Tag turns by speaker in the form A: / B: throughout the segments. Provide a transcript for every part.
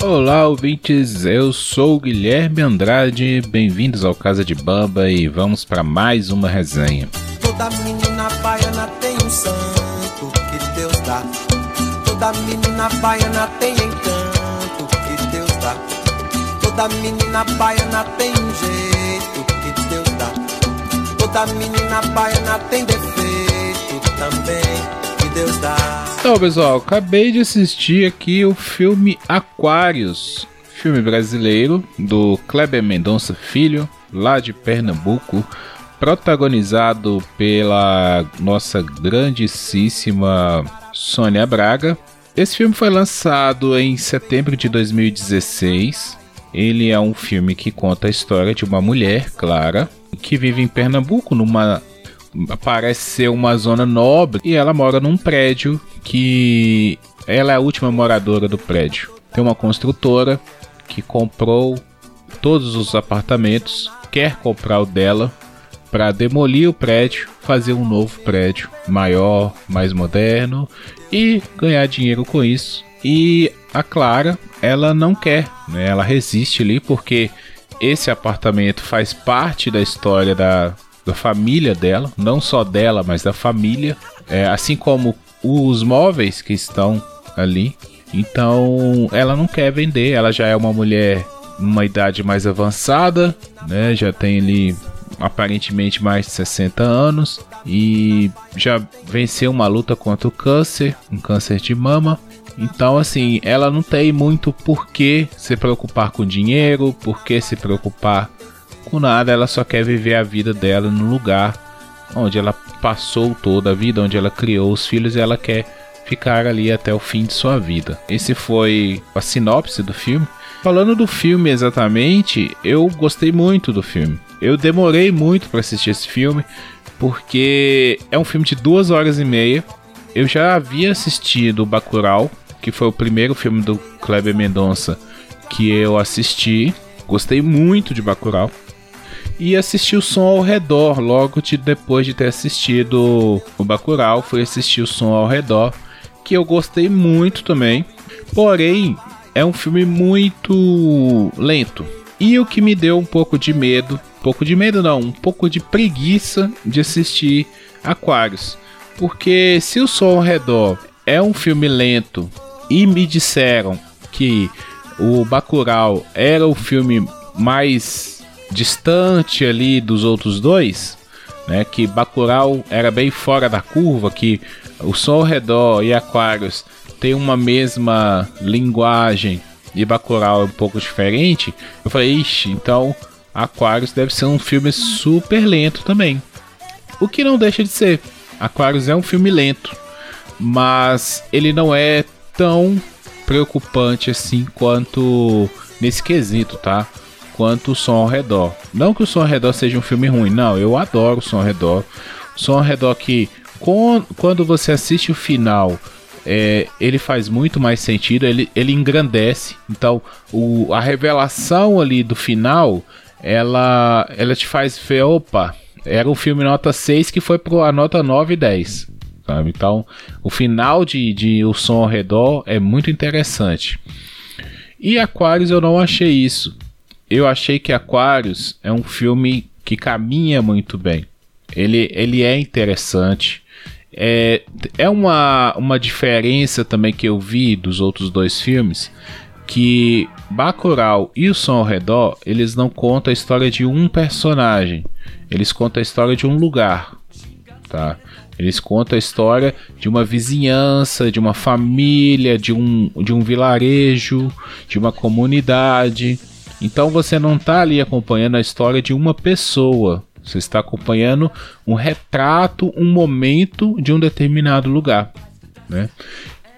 A: Olá, ouvintes. Eu sou Guilherme Andrade. Bem-vindos ao Casa de Bamba e vamos para mais uma resenha.
B: Toda menina baiana tem um santo que Deus dá. Toda menina baiana tem encanto que Deus dá. Toda menina baiana tem um jeito que Deus dá. Toda menina baiana tem defeito também que Deus dá.
A: Então, pessoal, acabei de assistir aqui o filme Aquários, filme brasileiro do Kleber Mendonça Filho, lá de Pernambuco, protagonizado pela nossa grandíssima Sônia Braga. Esse filme foi lançado em setembro de 2016. Ele é um filme que conta a história de uma mulher, Clara, que vive em Pernambuco, numa parece ser uma zona nobre e ela mora num prédio que ela é a última moradora do prédio. Tem uma construtora que comprou todos os apartamentos, quer comprar o dela para demolir o prédio, fazer um novo prédio maior, mais moderno e ganhar dinheiro com isso. E a Clara, ela não quer, né? Ela resiste ali porque esse apartamento faz parte da história da, da família dela, não só dela, mas da família, é, assim como os móveis que estão ali. Então ela não quer vender, ela já é uma mulher numa idade mais avançada, né? Já tem ali aparentemente mais de 60 anos e já venceu uma luta contra o câncer, um câncer de mama. Então, assim, ela não tem muito por que se preocupar com dinheiro, por que se preocupar com nada, ela só quer viver a vida dela no lugar onde ela passou toda a vida, onde ela criou os filhos e ela quer ficar ali até o fim de sua vida. Esse foi a sinopse do filme. Falando do filme exatamente, eu gostei muito do filme. Eu demorei muito para assistir esse filme porque é um filme de duas horas e meia. Eu já havia assistido Bacurau, que foi o primeiro filme do Kleber Mendonça que eu assisti. Gostei muito de Bacurau e assisti o som ao redor logo de, depois de ter assistido o Bacurau, fui assistir o som ao redor, que eu gostei muito também. Porém, é um filme muito lento. E o que me deu um pouco de medo, um pouco de medo não, um pouco de preguiça de assistir Aquários. Porque se o som ao redor é um filme lento e me disseram que o Bacurau era o filme mais distante ali dos outros dois, né? Que Bacurau era bem fora da curva, que o Sol ao Redor e Aquarius tem uma mesma linguagem e Bacurau é um pouco diferente. Eu falei, ixi, então Aquarius deve ser um filme super lento também. O que não deixa de ser. Aquarius é um filme lento, mas ele não é tão preocupante assim quanto nesse quesito, tá? Quanto o som ao redor. Não que o som ao redor seja um filme ruim, não, eu adoro o som ao redor. O som ao redor que quando você assiste o final, é, ele faz muito mais sentido, ele, ele engrandece. Então, o, a revelação ali do final, ela, ela te faz ver, opa, era um filme nota 6 que foi para a nota 9 e 10. Sabe? Então, o final de, de O Som ao Redor é muito interessante. E Aquarius eu não achei isso eu achei que Aquarius é um filme que caminha muito bem. Ele, ele é interessante. É, é uma, uma diferença também que eu vi dos outros dois filmes, que Bacurau e O Som ao Redor, eles não contam a história de um personagem, eles contam a história de um lugar, tá? Eles contam a história de uma vizinhança, de uma família, de um, de um vilarejo, de uma comunidade. Então você não está ali acompanhando a história de uma pessoa. Você está acompanhando um retrato, um momento de um determinado lugar. Né?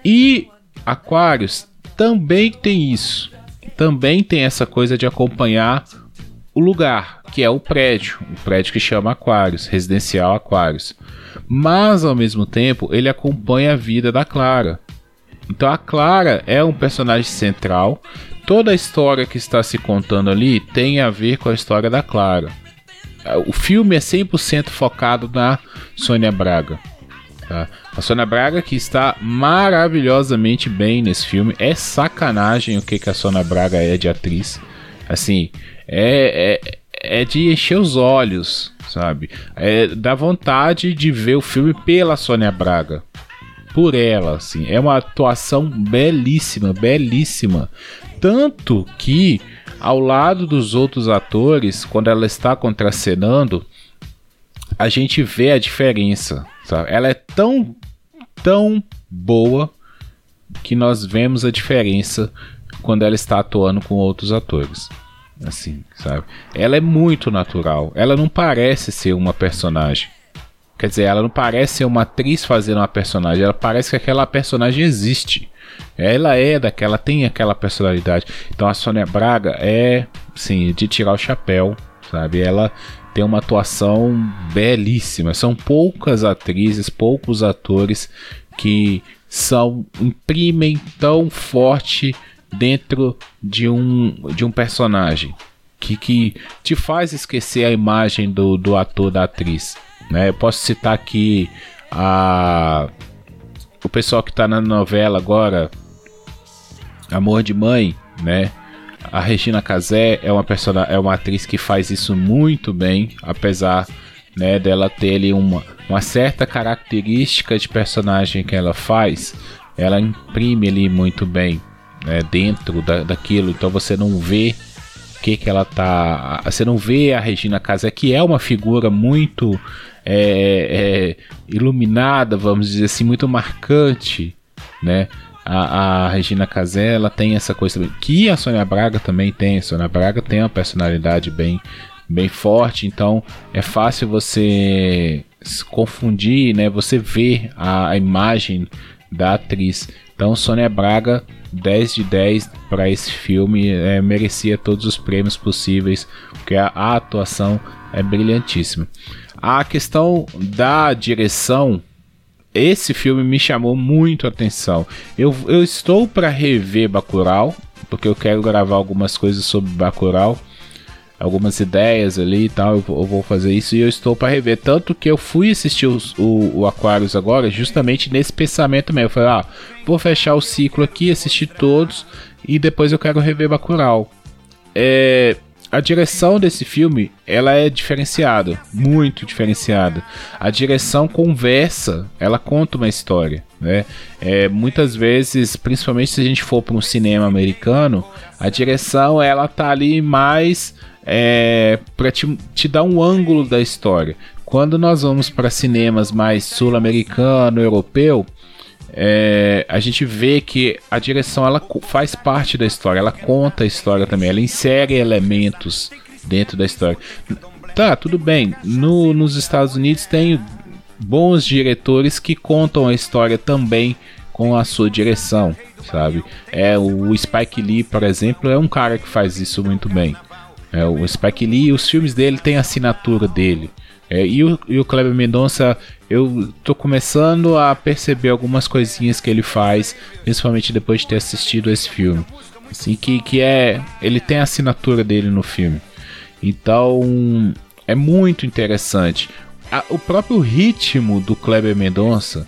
A: E Aquários também tem isso. Também tem essa coisa de acompanhar o lugar, que é o prédio, o prédio que chama Aquários, residencial Aquários. Mas ao mesmo tempo, ele acompanha a vida da Clara. Então a Clara é um personagem central toda a história que está se contando ali tem a ver com a história da Clara. O filme é 100% focado na Sônia Braga. Tá? A Sônia Braga que está maravilhosamente bem nesse filme. É sacanagem o que, que a Sônia Braga é de atriz. Assim, é, é, é de encher os olhos, sabe? É da vontade de ver o filme pela Sônia Braga. Por ela, assim. É uma atuação belíssima, belíssima. Tanto que, ao lado dos outros atores, quando ela está contracenando, a gente vê a diferença. Sabe? Ela é tão, tão boa que nós vemos a diferença quando ela está atuando com outros atores. Assim, sabe? Ela é muito natural. Ela não parece ser uma personagem. Quer dizer, ela não parece ser uma atriz fazendo uma personagem. Ela parece que aquela personagem existe. Ela é daquela, tem aquela personalidade. Então a Sônia Braga é, sim, de tirar o chapéu, sabe? Ela tem uma atuação belíssima. São poucas atrizes, poucos atores que são imprimem tão forte dentro de um, de um personagem que, que te faz esquecer a imagem do, do ator da atriz. Né? Eu posso citar aqui a o pessoal que está na novela agora, Amor de Mãe, né? A Regina Casé é uma persona, é uma atriz que faz isso muito bem, apesar né, dela ter ali uma, uma certa característica de personagem que ela faz, ela imprime ali muito bem né, dentro da, daquilo, então você não vê que que ela tá, você não vê a Regina Casé que é uma figura muito é, é, iluminada, vamos dizer assim, muito marcante, né? a, a Regina Casé ela tem essa coisa também, que a Sônia Braga também tem. A Sônia Braga tem uma personalidade bem, bem forte, então é fácil você se confundir, né? Você ver a, a imagem da atriz. Então, Sônia Braga, 10 de 10 para esse filme, é, merecia todos os prêmios possíveis, porque a, a atuação é brilhantíssima. A questão da direção esse filme me chamou muito a atenção. Eu, eu estou para rever Bacurau, porque eu quero gravar algumas coisas sobre Bacurau, algumas ideias ali e tal. Eu, eu vou fazer isso e eu estou para rever. Tanto que eu fui assistir os, o, o Aquarius agora, justamente nesse pensamento mesmo. Eu falei, ah, vou fechar o ciclo aqui, assistir todos e depois eu quero rever Bacurau. É, a direção desse filme ela é diferenciada, muito diferenciada. A direção conversa, ela conta uma história, né? É, muitas vezes, principalmente se a gente for para um cinema americano, a direção ela tá ali mais é, para te, te dar um ângulo da história. Quando nós vamos para cinemas mais sul-americano, europeu, é, a gente vê que a direção ela faz parte da história, ela conta a história também, ela insere elementos dentro da história. Tá, tudo bem. No, nos Estados Unidos tem bons diretores que contam a história também com a sua direção, sabe? É o Spike Lee, por exemplo, é um cara que faz isso muito bem. É, o Spike Lee, os filmes dele têm a assinatura dele. É, e, o, e o Kleber Mendonça, eu tô começando a perceber algumas coisinhas que ele faz, principalmente depois de ter assistido esse filme. Assim, que, que é. Ele tem a assinatura dele no filme. Então, é muito interessante. A, o próprio ritmo do Kleber Mendonça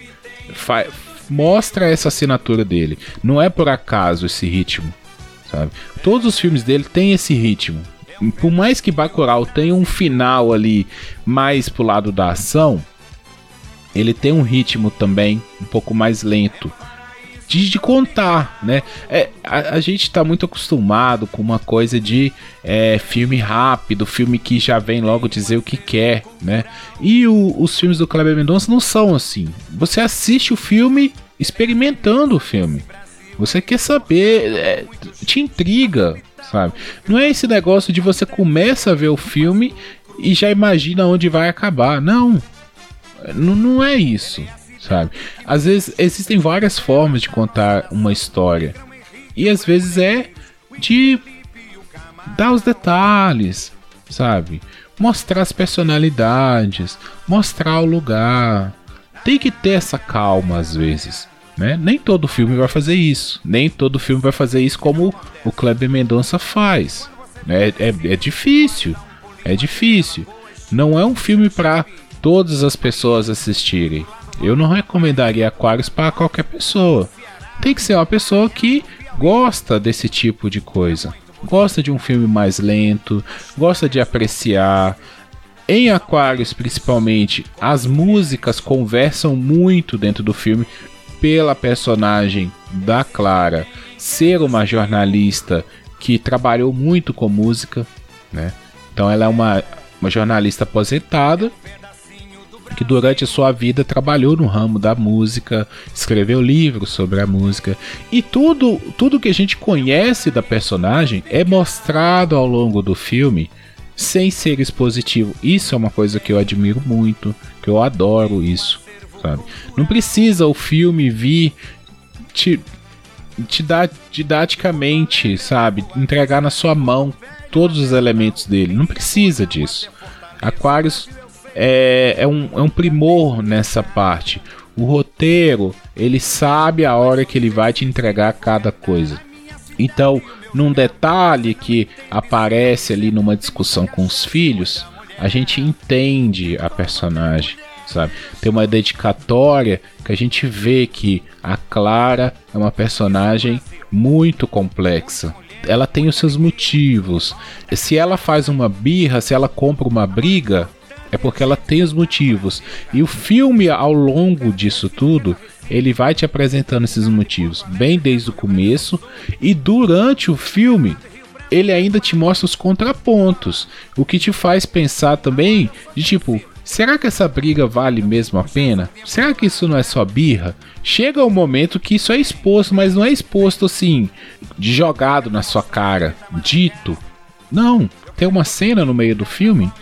A: mostra essa assinatura dele. Não é por acaso esse ritmo, sabe? Todos os filmes dele têm esse ritmo por mais que Bacurau tenha um final ali mais pro lado da ação, ele tem um ritmo também um pouco mais lento de, de contar, né? É, a, a, gente tá muito acostumado com uma coisa de é, filme rápido, filme que já vem logo dizer o que quer, né? E o, os filmes do Kleber Mendonça não são assim. Você assiste o filme experimentando o filme. Você quer saber, é, te intriga, sabe? Não é esse negócio de você começa a ver o filme e já imagina onde vai acabar. Não. Não, não é isso, sabe? Às vezes existem várias formas de contar uma história. E às vezes é de dar os detalhes, sabe? Mostrar as personalidades, mostrar o lugar. Tem que ter essa calma às vezes. Né? Nem todo filme vai fazer isso. Nem todo filme vai fazer isso como o Kleber Mendonça faz. É, é, é difícil. É difícil. Não é um filme para todas as pessoas assistirem. Eu não recomendaria Aquarius para qualquer pessoa. Tem que ser uma pessoa que gosta desse tipo de coisa. Gosta de um filme mais lento, gosta de apreciar. Em Aquarius, principalmente, as músicas conversam muito dentro do filme pela personagem da Clara ser uma jornalista que trabalhou muito com música, né? Então ela é uma, uma jornalista aposentada que durante sua vida trabalhou no ramo da música, escreveu livros sobre a música e tudo, tudo que a gente conhece da personagem é mostrado ao longo do filme sem ser expositivo. Isso é uma coisa que eu admiro muito, que eu adoro isso, sabe? Não precisa o filme vir te, te dar didaticamente, sabe? Entregar na sua mão todos os elementos dele. Não precisa disso. Aquarius é, é, um, é um primor nessa parte. O roteiro, ele sabe a hora que ele vai te entregar cada coisa. Então, num detalhe que aparece ali numa discussão com os filhos, a gente entende a personagem, sabe? Tem uma dedicatória que a gente vê que a Clara é uma personagem muito complexa. Ela tem os seus motivos. Se ela faz uma birra, se ela compra uma briga, é porque ela tem os motivos. E o filme, ao longo disso tudo, ele vai te apresentando esses motivos, bem desde o começo. E durante o filme, ele ainda te mostra os contrapontos. O que te faz pensar também de tipo. Será que essa briga vale mesmo a pena? Será que isso não é só birra? Chega um momento que isso é exposto, mas não é exposto assim, jogado na sua cara, dito. Não, tem uma cena no meio do filme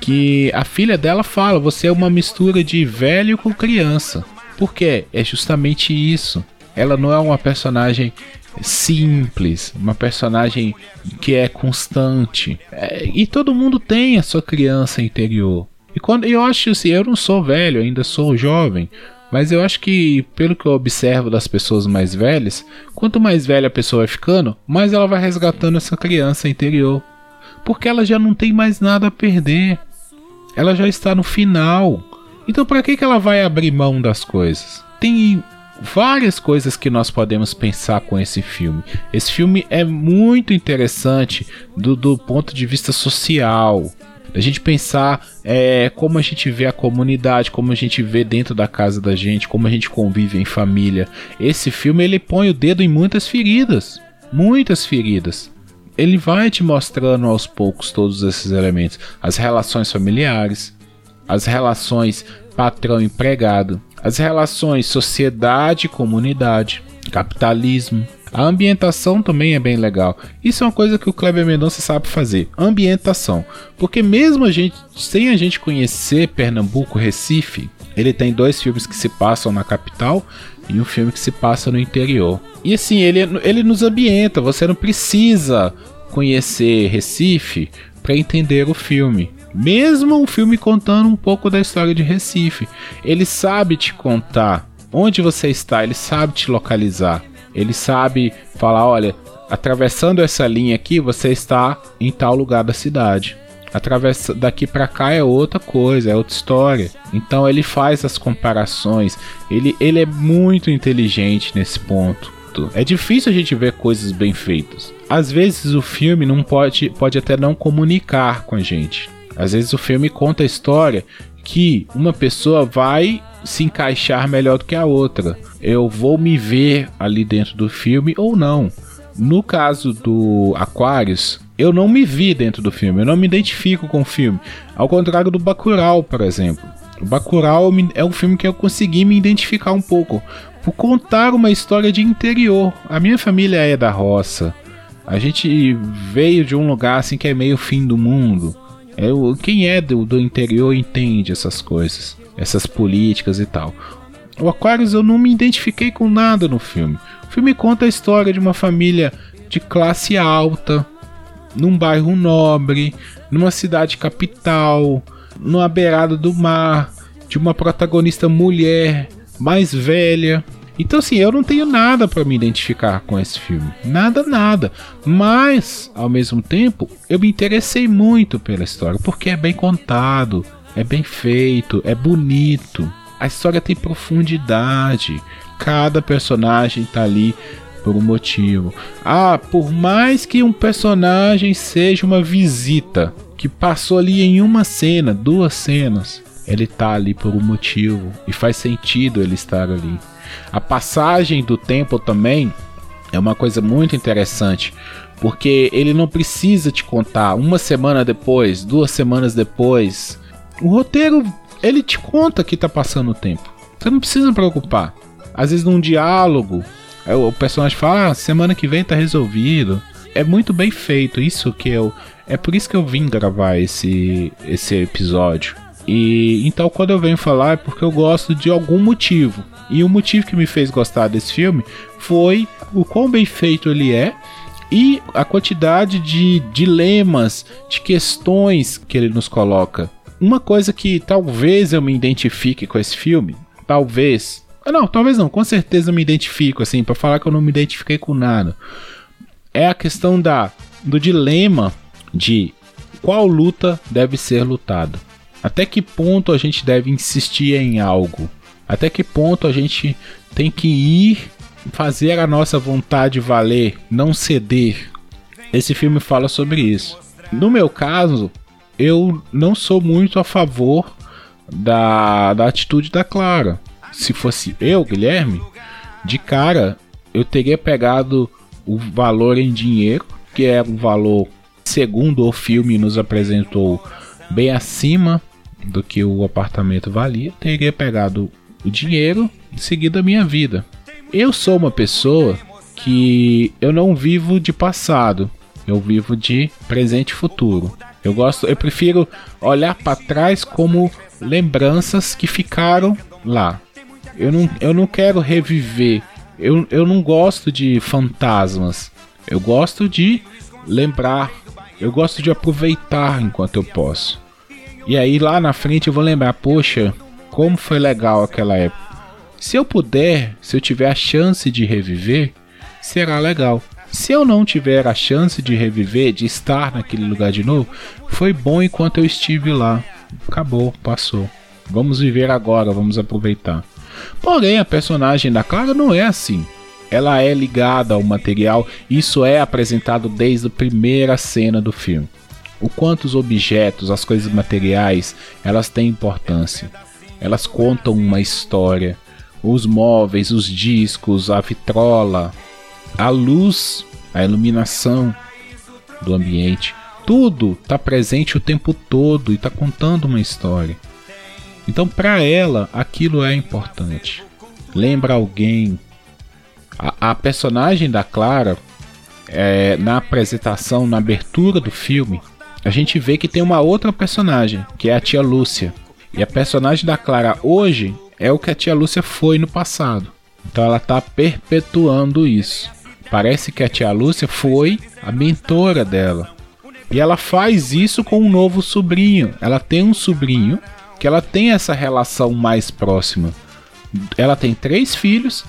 A: que a filha dela fala: você é uma mistura de velho com criança. Por quê? É justamente isso. Ela não é uma personagem simples, uma personagem que é constante. É, e todo mundo tem a sua criança interior. E quando eu acho assim, eu não sou velho, ainda sou jovem, mas eu acho que, pelo que eu observo das pessoas mais velhas, quanto mais velha a pessoa vai ficando, mais ela vai resgatando essa criança interior. Porque ela já não tem mais nada a perder ela já está no final. Então, para que, que ela vai abrir mão das coisas? Tem várias coisas que nós podemos pensar com esse filme. Esse filme é muito interessante do, do ponto de vista social. A gente pensar é, como a gente vê a comunidade, como a gente vê dentro da casa da gente, como a gente convive em família. Esse filme ele põe o dedo em muitas feridas, muitas feridas ele vai te mostrando aos poucos todos esses elementos, as relações familiares, as relações patrão-empregado, as relações sociedade-comunidade, capitalismo. A ambientação também é bem legal. Isso é uma coisa que o Kleber Mendonça sabe fazer, ambientação. Porque mesmo a gente, sem a gente conhecer Pernambuco, Recife, ele tem dois filmes que se passam na capital e um filme que se passa no interior. E assim, ele, ele nos ambienta, você não precisa conhecer Recife para entender o filme. Mesmo o filme contando um pouco da história de Recife, ele sabe te contar onde você está, ele sabe te localizar, ele sabe falar: olha, atravessando essa linha aqui, você está em tal lugar da cidade. Atravessa daqui para cá é outra coisa, é outra história. Então ele faz as comparações. Ele, ele é muito inteligente nesse ponto. É difícil a gente ver coisas bem feitas. Às vezes o filme não pode, pode até não comunicar com a gente. Às vezes o filme conta a história que uma pessoa vai se encaixar melhor do que a outra. Eu vou me ver ali dentro do filme ou não. No caso do Aquarius, eu não me vi dentro do filme, eu não me identifico com o filme. Ao contrário do Bacurau, por exemplo. O Bacurau é um filme que eu consegui me identificar um pouco, por contar uma história de interior. A minha família é da roça. A gente veio de um lugar assim que é meio fim do mundo. É, quem é do, do interior entende essas coisas, essas políticas e tal. O Aquarius eu não me identifiquei com nada no filme. O filme conta a história de uma família de classe alta, num bairro nobre, numa cidade capital, numa beirada do mar, de uma protagonista mulher mais velha. Então, assim, eu não tenho nada para me identificar com esse filme. Nada, nada. Mas, ao mesmo tempo, eu me interessei muito pela história, porque é bem contado, é bem feito, é bonito. A história tem profundidade. Cada personagem tá ali por um motivo. Ah, por mais que um personagem seja uma visita que passou ali em uma cena, duas cenas, ele tá ali por um motivo e faz sentido ele estar ali. A passagem do tempo também é uma coisa muito interessante, porque ele não precisa te contar uma semana depois, duas semanas depois. O roteiro, ele te conta que tá passando o tempo. Você não precisa preocupar. Às vezes num diálogo, é, o personagem fala, ah, semana que vem tá resolvido. É muito bem feito, isso que eu... É por isso que eu vim gravar esse, esse episódio. E então quando eu venho falar é porque eu gosto de algum motivo. E o motivo que me fez gostar desse filme foi o quão bem feito ele é e a quantidade de dilemas, de questões que ele nos coloca. Uma coisa que talvez eu me identifique com esse filme, talvez. Ah, não, talvez não, com certeza eu me identifico, assim, para falar que eu não me identifiquei com nada. É a questão da do dilema de qual luta deve ser lutada. Até que ponto a gente deve insistir em algo? Até que ponto a gente tem que ir fazer a nossa vontade valer, não ceder? Esse filme fala sobre isso. No meu caso, eu não sou muito a favor da, da atitude da Clara. Se fosse eu, Guilherme, de cara eu teria pegado o valor em dinheiro, que é um valor, segundo o filme nos apresentou, bem acima do que o apartamento valia, teria pegado o dinheiro e seguido a minha vida. Eu sou uma pessoa que eu não vivo de passado, eu vivo de presente e futuro. Eu gosto, eu prefiro olhar para trás como lembranças que ficaram lá. Eu não, eu não quero reviver. Eu, eu não gosto de fantasmas. Eu gosto de lembrar. Eu gosto de aproveitar enquanto eu posso. E aí lá na frente eu vou lembrar, poxa, como foi legal aquela época. Se eu puder, se eu tiver a chance de reviver, será legal. Se eu não tiver a chance de reviver, de estar naquele lugar de novo, foi bom enquanto eu estive lá. Acabou, passou. Vamos viver agora, vamos aproveitar. Porém, a personagem da Clara não é assim. Ela é ligada ao material, isso é apresentado desde a primeira cena do filme o quanto os objetos, as coisas materiais, elas têm importância. Elas contam uma história. Os móveis, os discos, a vitrola, a luz, a iluminação do ambiente, tudo está presente o tempo todo e está contando uma história. Então, para ela, aquilo é importante. Lembra alguém. A, a personagem da Clara, é, na apresentação, na abertura do filme, a gente vê que tem uma outra personagem, que é a tia Lúcia. E a personagem da Clara hoje é o que a tia Lúcia foi no passado. Então ela está perpetuando isso. Parece que a tia Lúcia foi a mentora dela. E ela faz isso com um novo sobrinho. Ela tem um sobrinho que ela tem essa relação mais próxima. Ela tem três filhos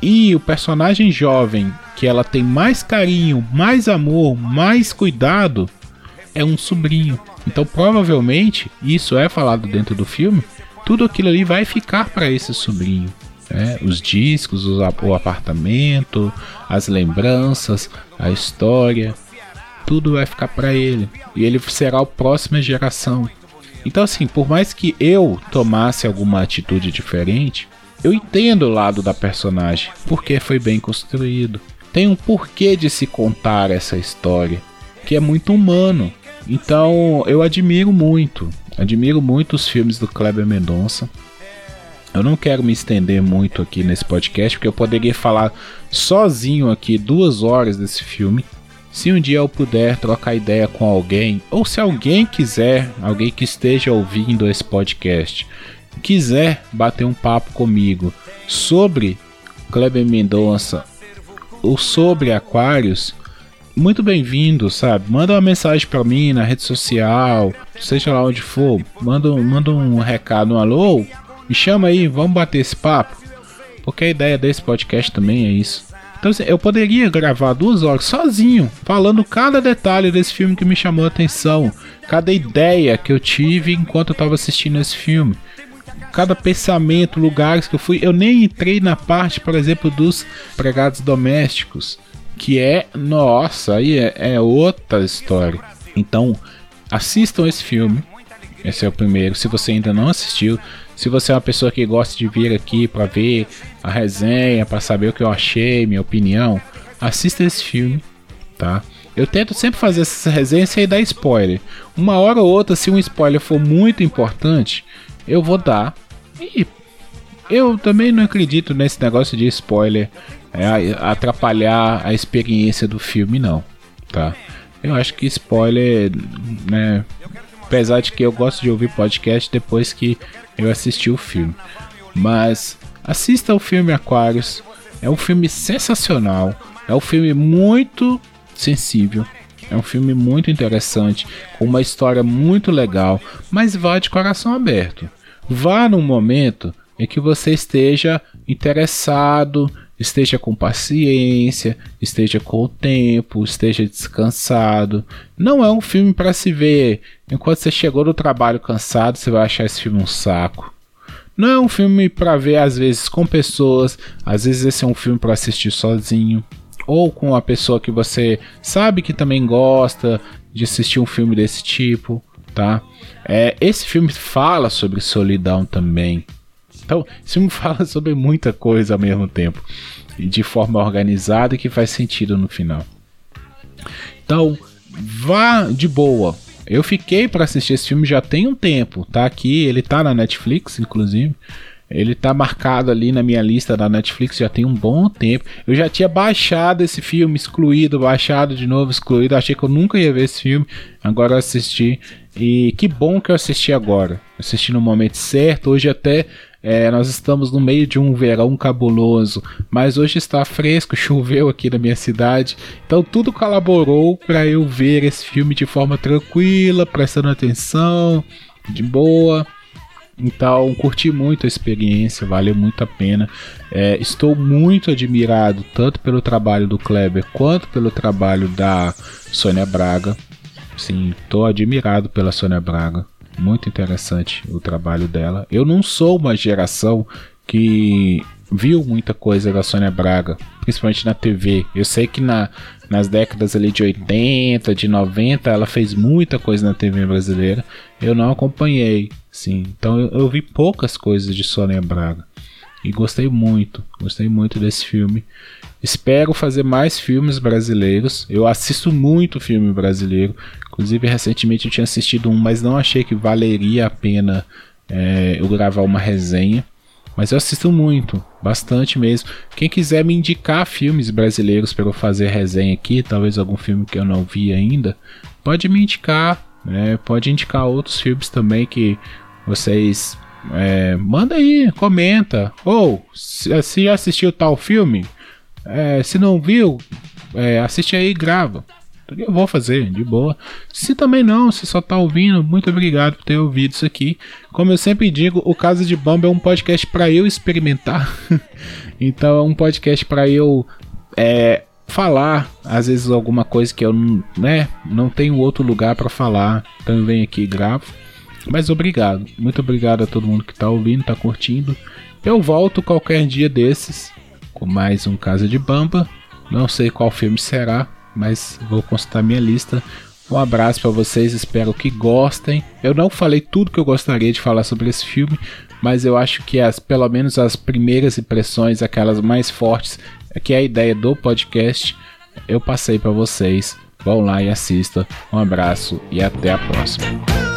A: e o personagem jovem que ela tem mais carinho, mais amor, mais cuidado é um sobrinho. Então, provavelmente, isso é falado dentro do filme. Tudo aquilo ali vai ficar para esse sobrinho. Né? Os discos, o apartamento, as lembranças, a história, tudo vai ficar para ele. E ele será a próxima geração. Então, assim, por mais que eu tomasse alguma atitude diferente, eu entendo o lado da personagem, porque foi bem construído. Tem um porquê de se contar essa história, que é muito humano. Então eu admiro muito, admiro muito os filmes do Kleber Mendonça. Eu não quero me estender muito aqui nesse podcast, porque eu poderia falar sozinho aqui duas horas desse filme. Se um dia eu puder trocar ideia com alguém, ou se alguém quiser, alguém que esteja ouvindo esse podcast, quiser bater um papo comigo sobre Kleber Mendonça ou sobre Aquários, muito bem-vindo, sabe? Manda uma mensagem para mim na rede social, seja lá onde for, manda, manda um recado, um alô, me chama aí, vamos bater esse papo. Porque a ideia desse podcast também é isso. Então assim, eu poderia gravar duas horas sozinho, falando cada detalhe desse filme que me chamou a atenção, cada ideia que eu tive enquanto eu estava assistindo esse filme, cada pensamento, lugares que eu fui. Eu nem entrei na parte, por exemplo, dos empregados domésticos, que é, nossa, aí é, é outra história. Então, assistam esse filme. Esse é o primeiro. Se você ainda não assistiu, se você é uma pessoa que gosta de vir aqui para ver a resenha, para saber o que eu achei, minha opinião, assista esse filme, tá? Eu tento sempre fazer essa resenha sem dar spoiler. Uma hora ou outra, se um spoiler for muito importante, eu vou dar. E eu também não acredito nesse negócio de spoiler é, atrapalhar a experiência do filme, não, tá? Eu acho que spoiler, né? Apesar de que eu gosto de ouvir podcast depois que eu assisti o filme. Mas assista o filme Aquários. É um filme sensacional. É um filme muito sensível. É um filme muito interessante, com uma história muito legal, mas vá de coração aberto. Vá num momento em que você esteja interessado, esteja com paciência, esteja com o tempo, esteja descansado. Não é um filme para se ver enquanto você chegou do trabalho cansado, você vai achar esse filme um saco. Não é um filme para ver às vezes com pessoas, às vezes esse é um filme para assistir sozinho ou com uma pessoa que você sabe que também gosta de assistir um filme desse tipo, tá? É, esse filme fala sobre solidão também. Então, esse filme fala sobre muita coisa ao mesmo tempo, de forma organizada e que faz sentido no final. Então, vá de boa. Eu fiquei para assistir esse filme já tem um tempo, tá aqui, ele tá na Netflix, inclusive. Ele tá marcado ali na minha lista da Netflix já tem um bom tempo. Eu já tinha baixado esse filme, excluído, baixado de novo, excluído. Achei que eu nunca ia ver esse filme. Agora eu assisti. E que bom que eu assisti agora. Assisti no momento certo. Hoje até é, nós estamos no meio de um verão cabuloso, mas hoje está fresco, choveu aqui na minha cidade, então tudo colaborou para eu ver esse filme de forma tranquila, prestando atenção, de boa. Então, curti muito a experiência, valeu muito a pena. É, estou muito admirado tanto pelo trabalho do Kleber quanto pelo trabalho da Sônia Braga. Sim, estou admirado pela Sônia Braga. Muito interessante o trabalho dela. Eu não sou uma geração que viu muita coisa da Sônia Braga, principalmente na TV. Eu sei que na, nas décadas ali de 80, de 90, ela fez muita coisa na TV brasileira. Eu não acompanhei, sim. Então eu, eu vi poucas coisas de Sônia Braga. E gostei muito, gostei muito desse filme. Espero fazer mais filmes brasileiros. Eu assisto muito filme brasileiro. Inclusive, recentemente eu tinha assistido um, mas não achei que valeria a pena é, eu gravar uma resenha. Mas eu assisto muito, bastante mesmo. Quem quiser me indicar filmes brasileiros para eu fazer resenha aqui, talvez algum filme que eu não vi ainda, pode me indicar. Né? Pode indicar outros filmes também que vocês é, manda aí, comenta. Ou se, se assistiu tal filme, é, se não viu, é, assiste aí e grava. Eu vou fazer, de boa. Se também não, se só tá ouvindo, muito obrigado por ter ouvido isso aqui. Como eu sempre digo, o Casa de Bamba é um podcast para eu experimentar. então é um podcast para eu é, falar, às vezes alguma coisa que eu né, não tenho outro lugar para falar. Então eu venho aqui e gravo. Mas obrigado, muito obrigado a todo mundo que tá ouvindo, tá curtindo. Eu volto qualquer dia desses com mais um Casa de Bamba. Não sei qual filme será, mas vou consultar minha lista. Um abraço para vocês, espero que gostem. Eu não falei tudo que eu gostaria de falar sobre esse filme, mas eu acho que as, pelo menos as primeiras impressões, aquelas mais fortes, que é a ideia do podcast, eu passei para vocês. Vão lá e assista. Um abraço e até a próxima.